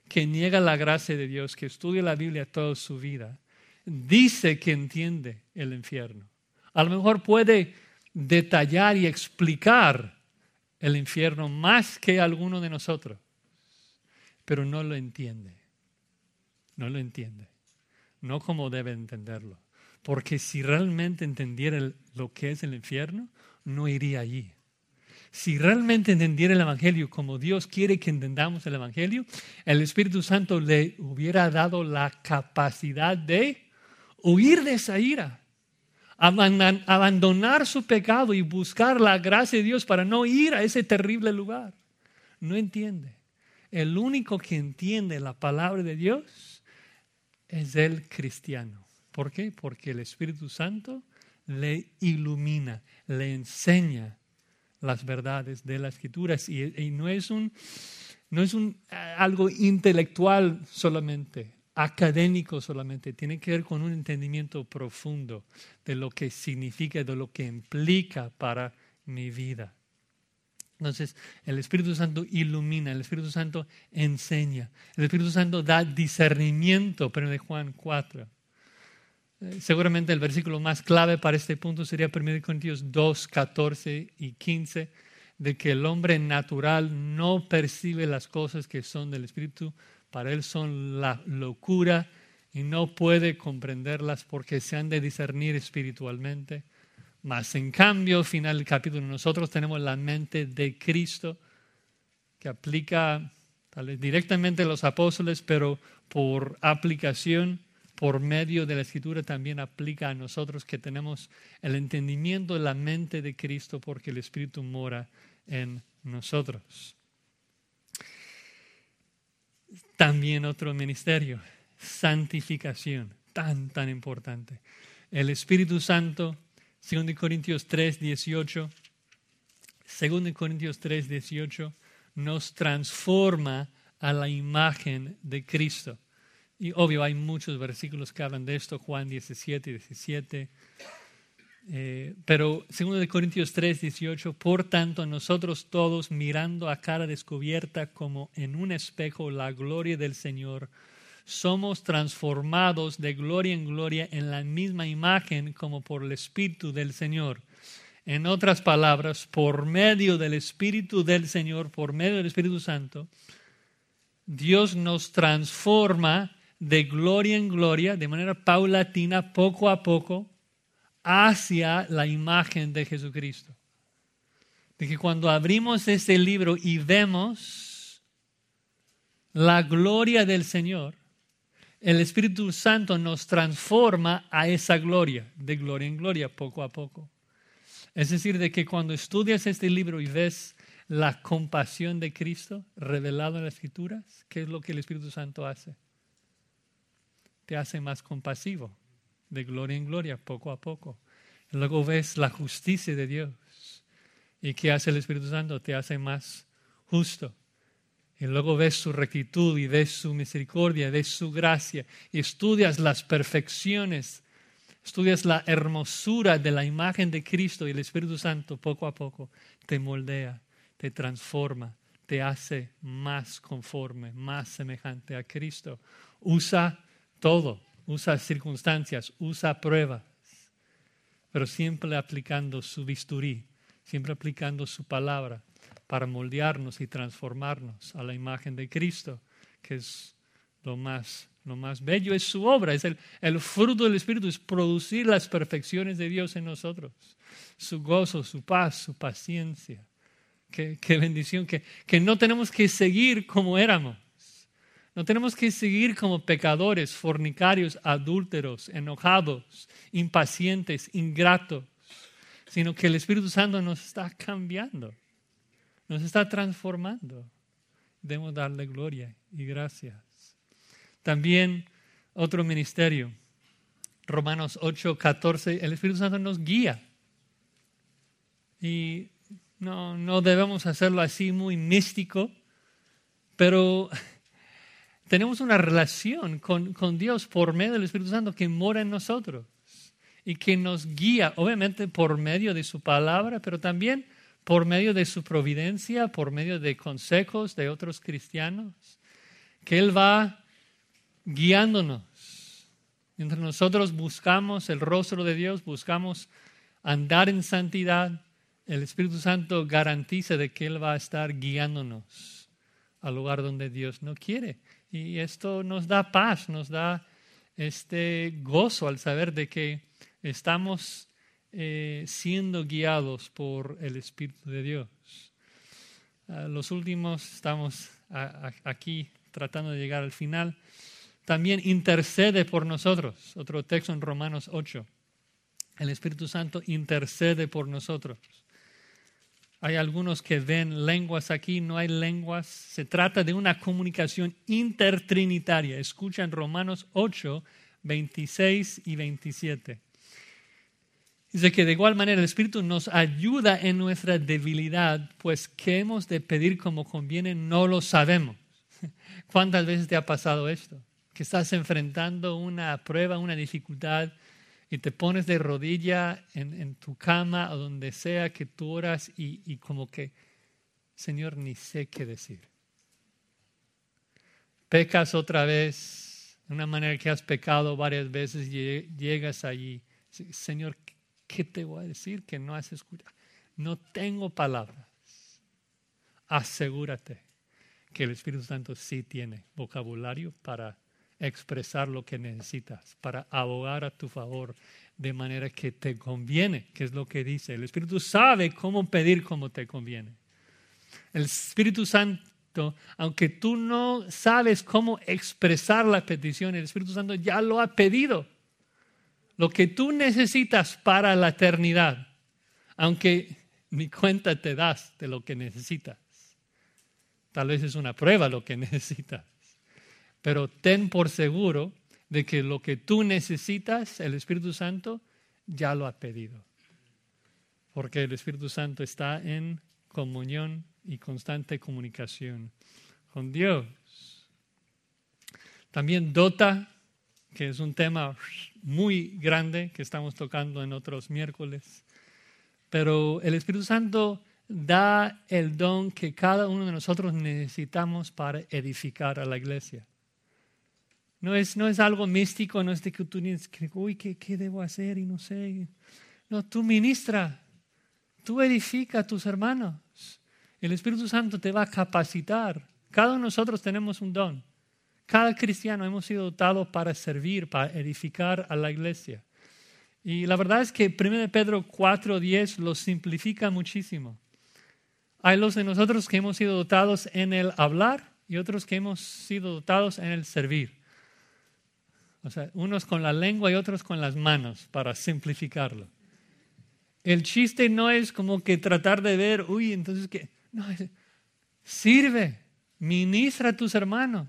que niega la gracia de Dios, que estudia la Biblia toda su vida, dice que entiende el infierno. A lo mejor puede detallar y explicar el infierno más que alguno de nosotros, pero no lo entiende. No lo entiende. No como debe entenderlo. Porque si realmente entendiera lo que es el infierno, no iría allí. Si realmente entendiera el Evangelio como Dios quiere que entendamos el Evangelio, el Espíritu Santo le hubiera dado la capacidad de huir de esa ira, abandonar su pecado y buscar la gracia de Dios para no ir a ese terrible lugar. No entiende. El único que entiende la palabra de Dios es el cristiano. ¿Por qué? Porque el Espíritu Santo le ilumina, le enseña las verdades de las escrituras y, no es un no es un algo intelectual solamente, académico solamente, tiene que ver con un entendimiento profundo de lo que significa, de lo que implica para mi vida. Entonces, el Espíritu Santo ilumina, el Espíritu Santo enseña, el Espíritu Santo da discernimiento, pero de Juan 4. Eh, seguramente el versículo más clave para este punto sería 1 Corintios 2, 14 y 15, de que el hombre natural no percibe las cosas que son del Espíritu, para él son la locura y no puede comprenderlas porque se han de discernir espiritualmente. Mas en cambio, final del capítulo, nosotros tenemos la mente de Cristo que aplica directamente a los apóstoles, pero por aplicación, por medio de la escritura también aplica a nosotros que tenemos el entendimiento de la mente de Cristo porque el Espíritu mora en nosotros también otro ministerio, santificación, tan, tan importante. El Espíritu Santo, 2 Corintios 3, 18, Según Corintios 3, 18, nos transforma a la imagen de Cristo. Y obvio, hay muchos versículos que hablan de esto, Juan 17, 17. Eh, pero segundo de Corintios 3, 18, por tanto nosotros todos mirando a cara descubierta como en un espejo la gloria del Señor, somos transformados de gloria en gloria en la misma imagen como por el Espíritu del Señor. En otras palabras, por medio del Espíritu del Señor, por medio del Espíritu Santo, Dios nos transforma de gloria en gloria, de manera paulatina, poco a poco, hacia la imagen de Jesucristo. De que cuando abrimos este libro y vemos la gloria del Señor, el Espíritu Santo nos transforma a esa gloria, de gloria en gloria, poco a poco. Es decir, de que cuando estudias este libro y ves la compasión de Cristo revelado en las Escrituras, ¿qué es lo que el Espíritu Santo hace? Te hace más compasivo, de gloria en gloria, poco a poco. luego ves la justicia de Dios. ¿Y qué hace el Espíritu Santo? Te hace más justo. Y luego ves su rectitud y ves su misericordia, ves su gracia y estudias las perfecciones, estudias la hermosura de la imagen de Cristo y el Espíritu Santo poco a poco te moldea, te transforma, te hace más conforme, más semejante a Cristo. Usa todo usa circunstancias, usa pruebas, pero siempre aplicando su bisturí, siempre aplicando su palabra para moldearnos y transformarnos a la imagen de Cristo, que es lo más, lo más bello, es su obra, es el, fruto del Espíritu, es producir las perfecciones de Dios en nosotros, su gozo, su paz, su paciencia. Qué, bendición, que no tenemos que seguir como éramos no tenemos que seguir como pecadores, fornicarios, adúlteros, enojados, impacientes, ingratos, sino que el Espíritu Santo nos está cambiando, nos está transformando. Debemos darle gloria y gracias. También otro ministerio, Romanos 8, 14, el Espíritu Santo nos guía. Y no, no debemos hacerlo así muy místico, pero tenemos una relación con, Dios por medio del Espíritu Santo que mora en nosotros y que nos guía, obviamente por medio de su palabra, pero también por medio de su providencia, por medio de consejos de otros cristianos, que Él va guiándonos. Mientras nosotros buscamos el rostro de Dios, buscamos andar en santidad, el Espíritu Santo garantiza de que Él va a estar guiándonos al lugar donde Dios no quiere. Y esto nos da paz, nos da este gozo al saber de que estamos eh, siendo guiados por el Espíritu de Dios. los últimos estamos aquí tratando de llegar al final. También intercede por nosotros. Otro texto en Romanos 8. El Espíritu Santo intercede por nosotros. Hay algunos que ven lenguas aquí, no hay lenguas. Se trata de una comunicación intertrinitaria. Escuchan Romanos 8, 26 y 27. Dice que de igual manera el Espíritu nos ayuda en nuestra debilidad, pues qué hemos de pedir como conviene no lo sabemos. ¿Cuántas veces te ha pasado esto? Que estás enfrentando una prueba, una dificultad y te pones de rodilla en, tu cama o donde sea que tú oras y, y como que, Señor, ni sé qué decir. Pecas otra vez de una manera que has pecado varias veces y llegas allí. Señor, ¿qué te voy a decir que no has escuchado? No tengo palabras. Asegúrate que el Espíritu Santo sí tiene vocabulario para expresar lo que necesitas, para abogar a tu favor de manera que te conviene, que es lo que dice. El Espíritu sabe cómo pedir como te conviene. El Espíritu Santo, aunque tú no sabes cómo expresar la petición, el Espíritu Santo ya lo ha pedido. Lo que tú necesitas para la eternidad, aunque ni cuenta te das de lo que necesitas. Tal vez es una prueba lo que necesitas pero ten por seguro de que lo que tú necesitas, el Espíritu Santo ya lo ha pedido. Porque el Espíritu Santo está en comunión y constante comunicación con Dios. También dota, que es un tema muy grande que estamos tocando en otros miércoles. Pero el Espíritu Santo da el don que cada uno de nosotros necesitamos para edificar a la iglesia. No es, no es algo místico, no es de que tú tienes que, uy, ¿qué, ¿qué debo hacer? Y no sé. No, tú ministra, tú edifica a tus hermanos. El Espíritu Santo te va a capacitar. Cada uno de nosotros tenemos un don. Cada cristiano hemos sido dotados para servir, para edificar a la iglesia. Y la verdad es que 1 Pedro 4.10 lo simplifica muchísimo. Hay los de nosotros que hemos sido dotados en el hablar y otros que hemos sido dotados en el servir. O sea, unos con la lengua y otros con las manos, para simplificarlo. El chiste no es como que tratar de ver, uy, entonces que... No, sirve, ministra a tus hermanos,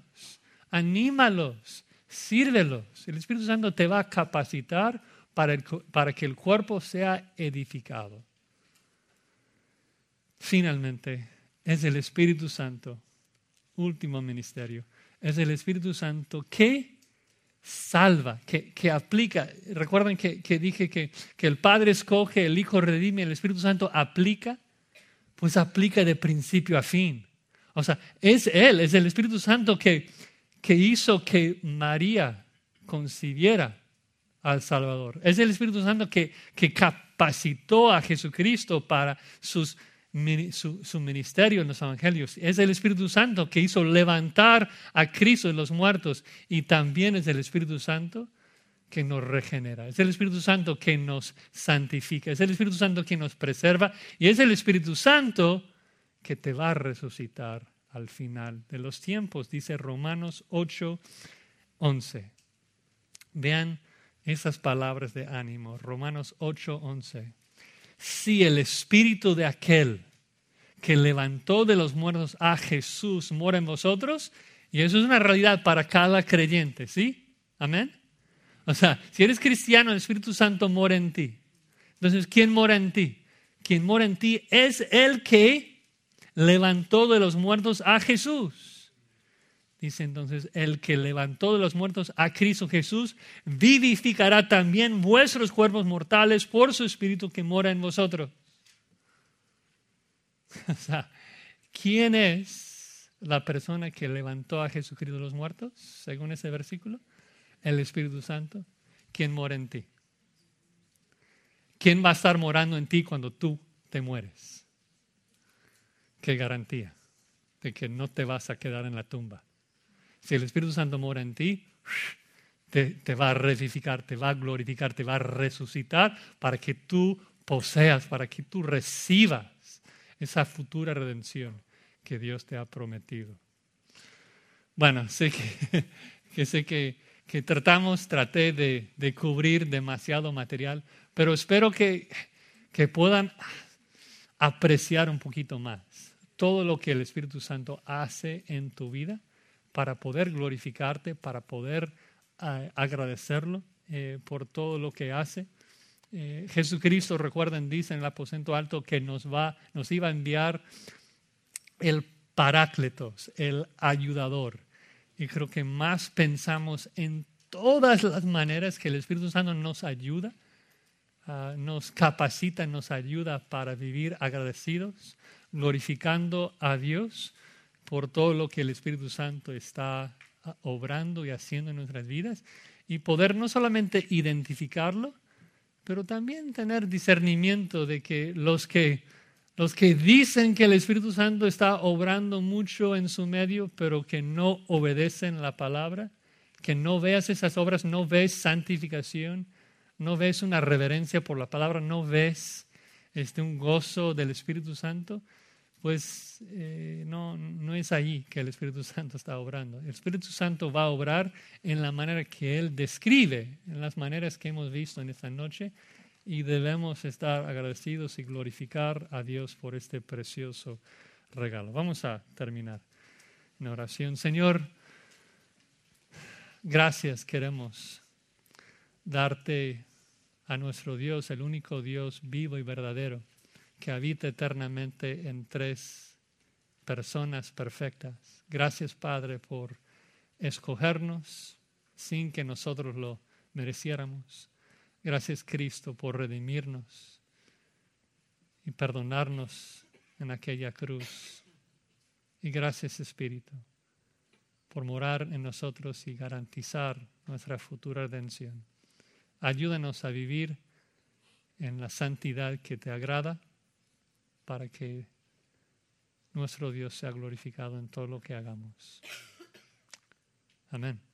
anímalos, sírvelos. El Espíritu Santo te va a capacitar para, para que el cuerpo sea edificado. Finalmente, es el Espíritu Santo, último ministerio, es el Espíritu Santo que salva, que, que aplica. Recuerden que, que dije que, que, el Padre escoge, el Hijo redime, el Espíritu Santo aplica, pues aplica de principio a fin. O sea, es Él, es el Espíritu Santo que, que hizo que María concibiera al Salvador. Es el Espíritu Santo que, que capacitó a Jesucristo para sus su, ministerio en los evangelios. Es el Espíritu Santo que hizo levantar a Cristo de los muertos y también es el Espíritu Santo que nos regenera. Es el Espíritu Santo que nos santifica. Es el Espíritu Santo que nos preserva y es el Espíritu Santo que te va a resucitar al final de los tiempos, dice Romanos 8, 11. Vean esas palabras de ánimo, Romanos 8, 11 si el espíritu de aquel que levantó de los muertos a Jesús mora en vosotros, y eso es una realidad para cada creyente, ¿sí? Amén. O sea, si eres cristiano, el Espíritu Santo mora en ti. Entonces, ¿quién mora en ti? Quien mora en ti es el que levantó de los muertos a Jesús. Dice entonces, el que levantó de los muertos a Cristo Jesús, vivificará también vuestros cuerpos mortales por su Espíritu que mora en vosotros. O sea, ¿quién es la persona que levantó a Jesucristo de los muertos, según ese versículo? El Espíritu Santo, ¿quién mora en ti. ¿Quién va a estar morando en ti cuando tú te mueres? ¿Qué garantía de que no te vas a quedar en la tumba? Si el Espíritu Santo mora en ti, te, va a revivificar, te va a glorificar, te va a resucitar para que tú poseas, para que tú recibas esa futura redención que Dios te ha prometido. Bueno, sé que, sé que, tratamos, traté de, cubrir demasiado material, pero espero que, que puedan apreciar un poquito más todo lo que el Espíritu Santo hace en tu vida para poder glorificarte, para poder eh, agradecerlo eh, por todo lo que hace. Eh, Jesucristo, recuerden, dice en el aposento alto que nos, va, nos iba a enviar el parácletos, el ayudador. Y creo que más pensamos en todas las maneras que el Espíritu Santo nos ayuda, ah, nos capacita, nos ayuda para vivir agradecidos, glorificando a Dios por todo lo que el Espíritu Santo está ah, obrando y haciendo en nuestras vidas y poder no solamente identificarlo, pero también tener discernimiento de que los que los que dicen que el Espíritu Santo está obrando mucho en su medio, pero que no obedecen la palabra, que no veas esas obras, no ves santificación, no ves una reverencia por la palabra, no ves este, un gozo del Espíritu Santo, pues eh, no, no es allí que el Espíritu Santo está obrando. El Espíritu Santo va a obrar en la manera que Él describe, en las maneras que hemos visto en esta noche, y debemos estar agradecidos y glorificar a Dios por este precioso regalo. Vamos a terminar en oración. Señor, gracias queremos darte a nuestro Dios, el único Dios vivo y verdadero que habita eternamente en tres personas perfectas. Gracias, Padre, por escogernos sin que nosotros lo mereciéramos. Gracias, Cristo, por redimirnos y perdonarnos en aquella cruz. Y gracias, Espíritu, por morar en nosotros y garantizar nuestra futura redención. Ayúdanos a vivir en la santidad que te agrada para que nuestro Dios sea glorificado en todo lo que hagamos. Amén.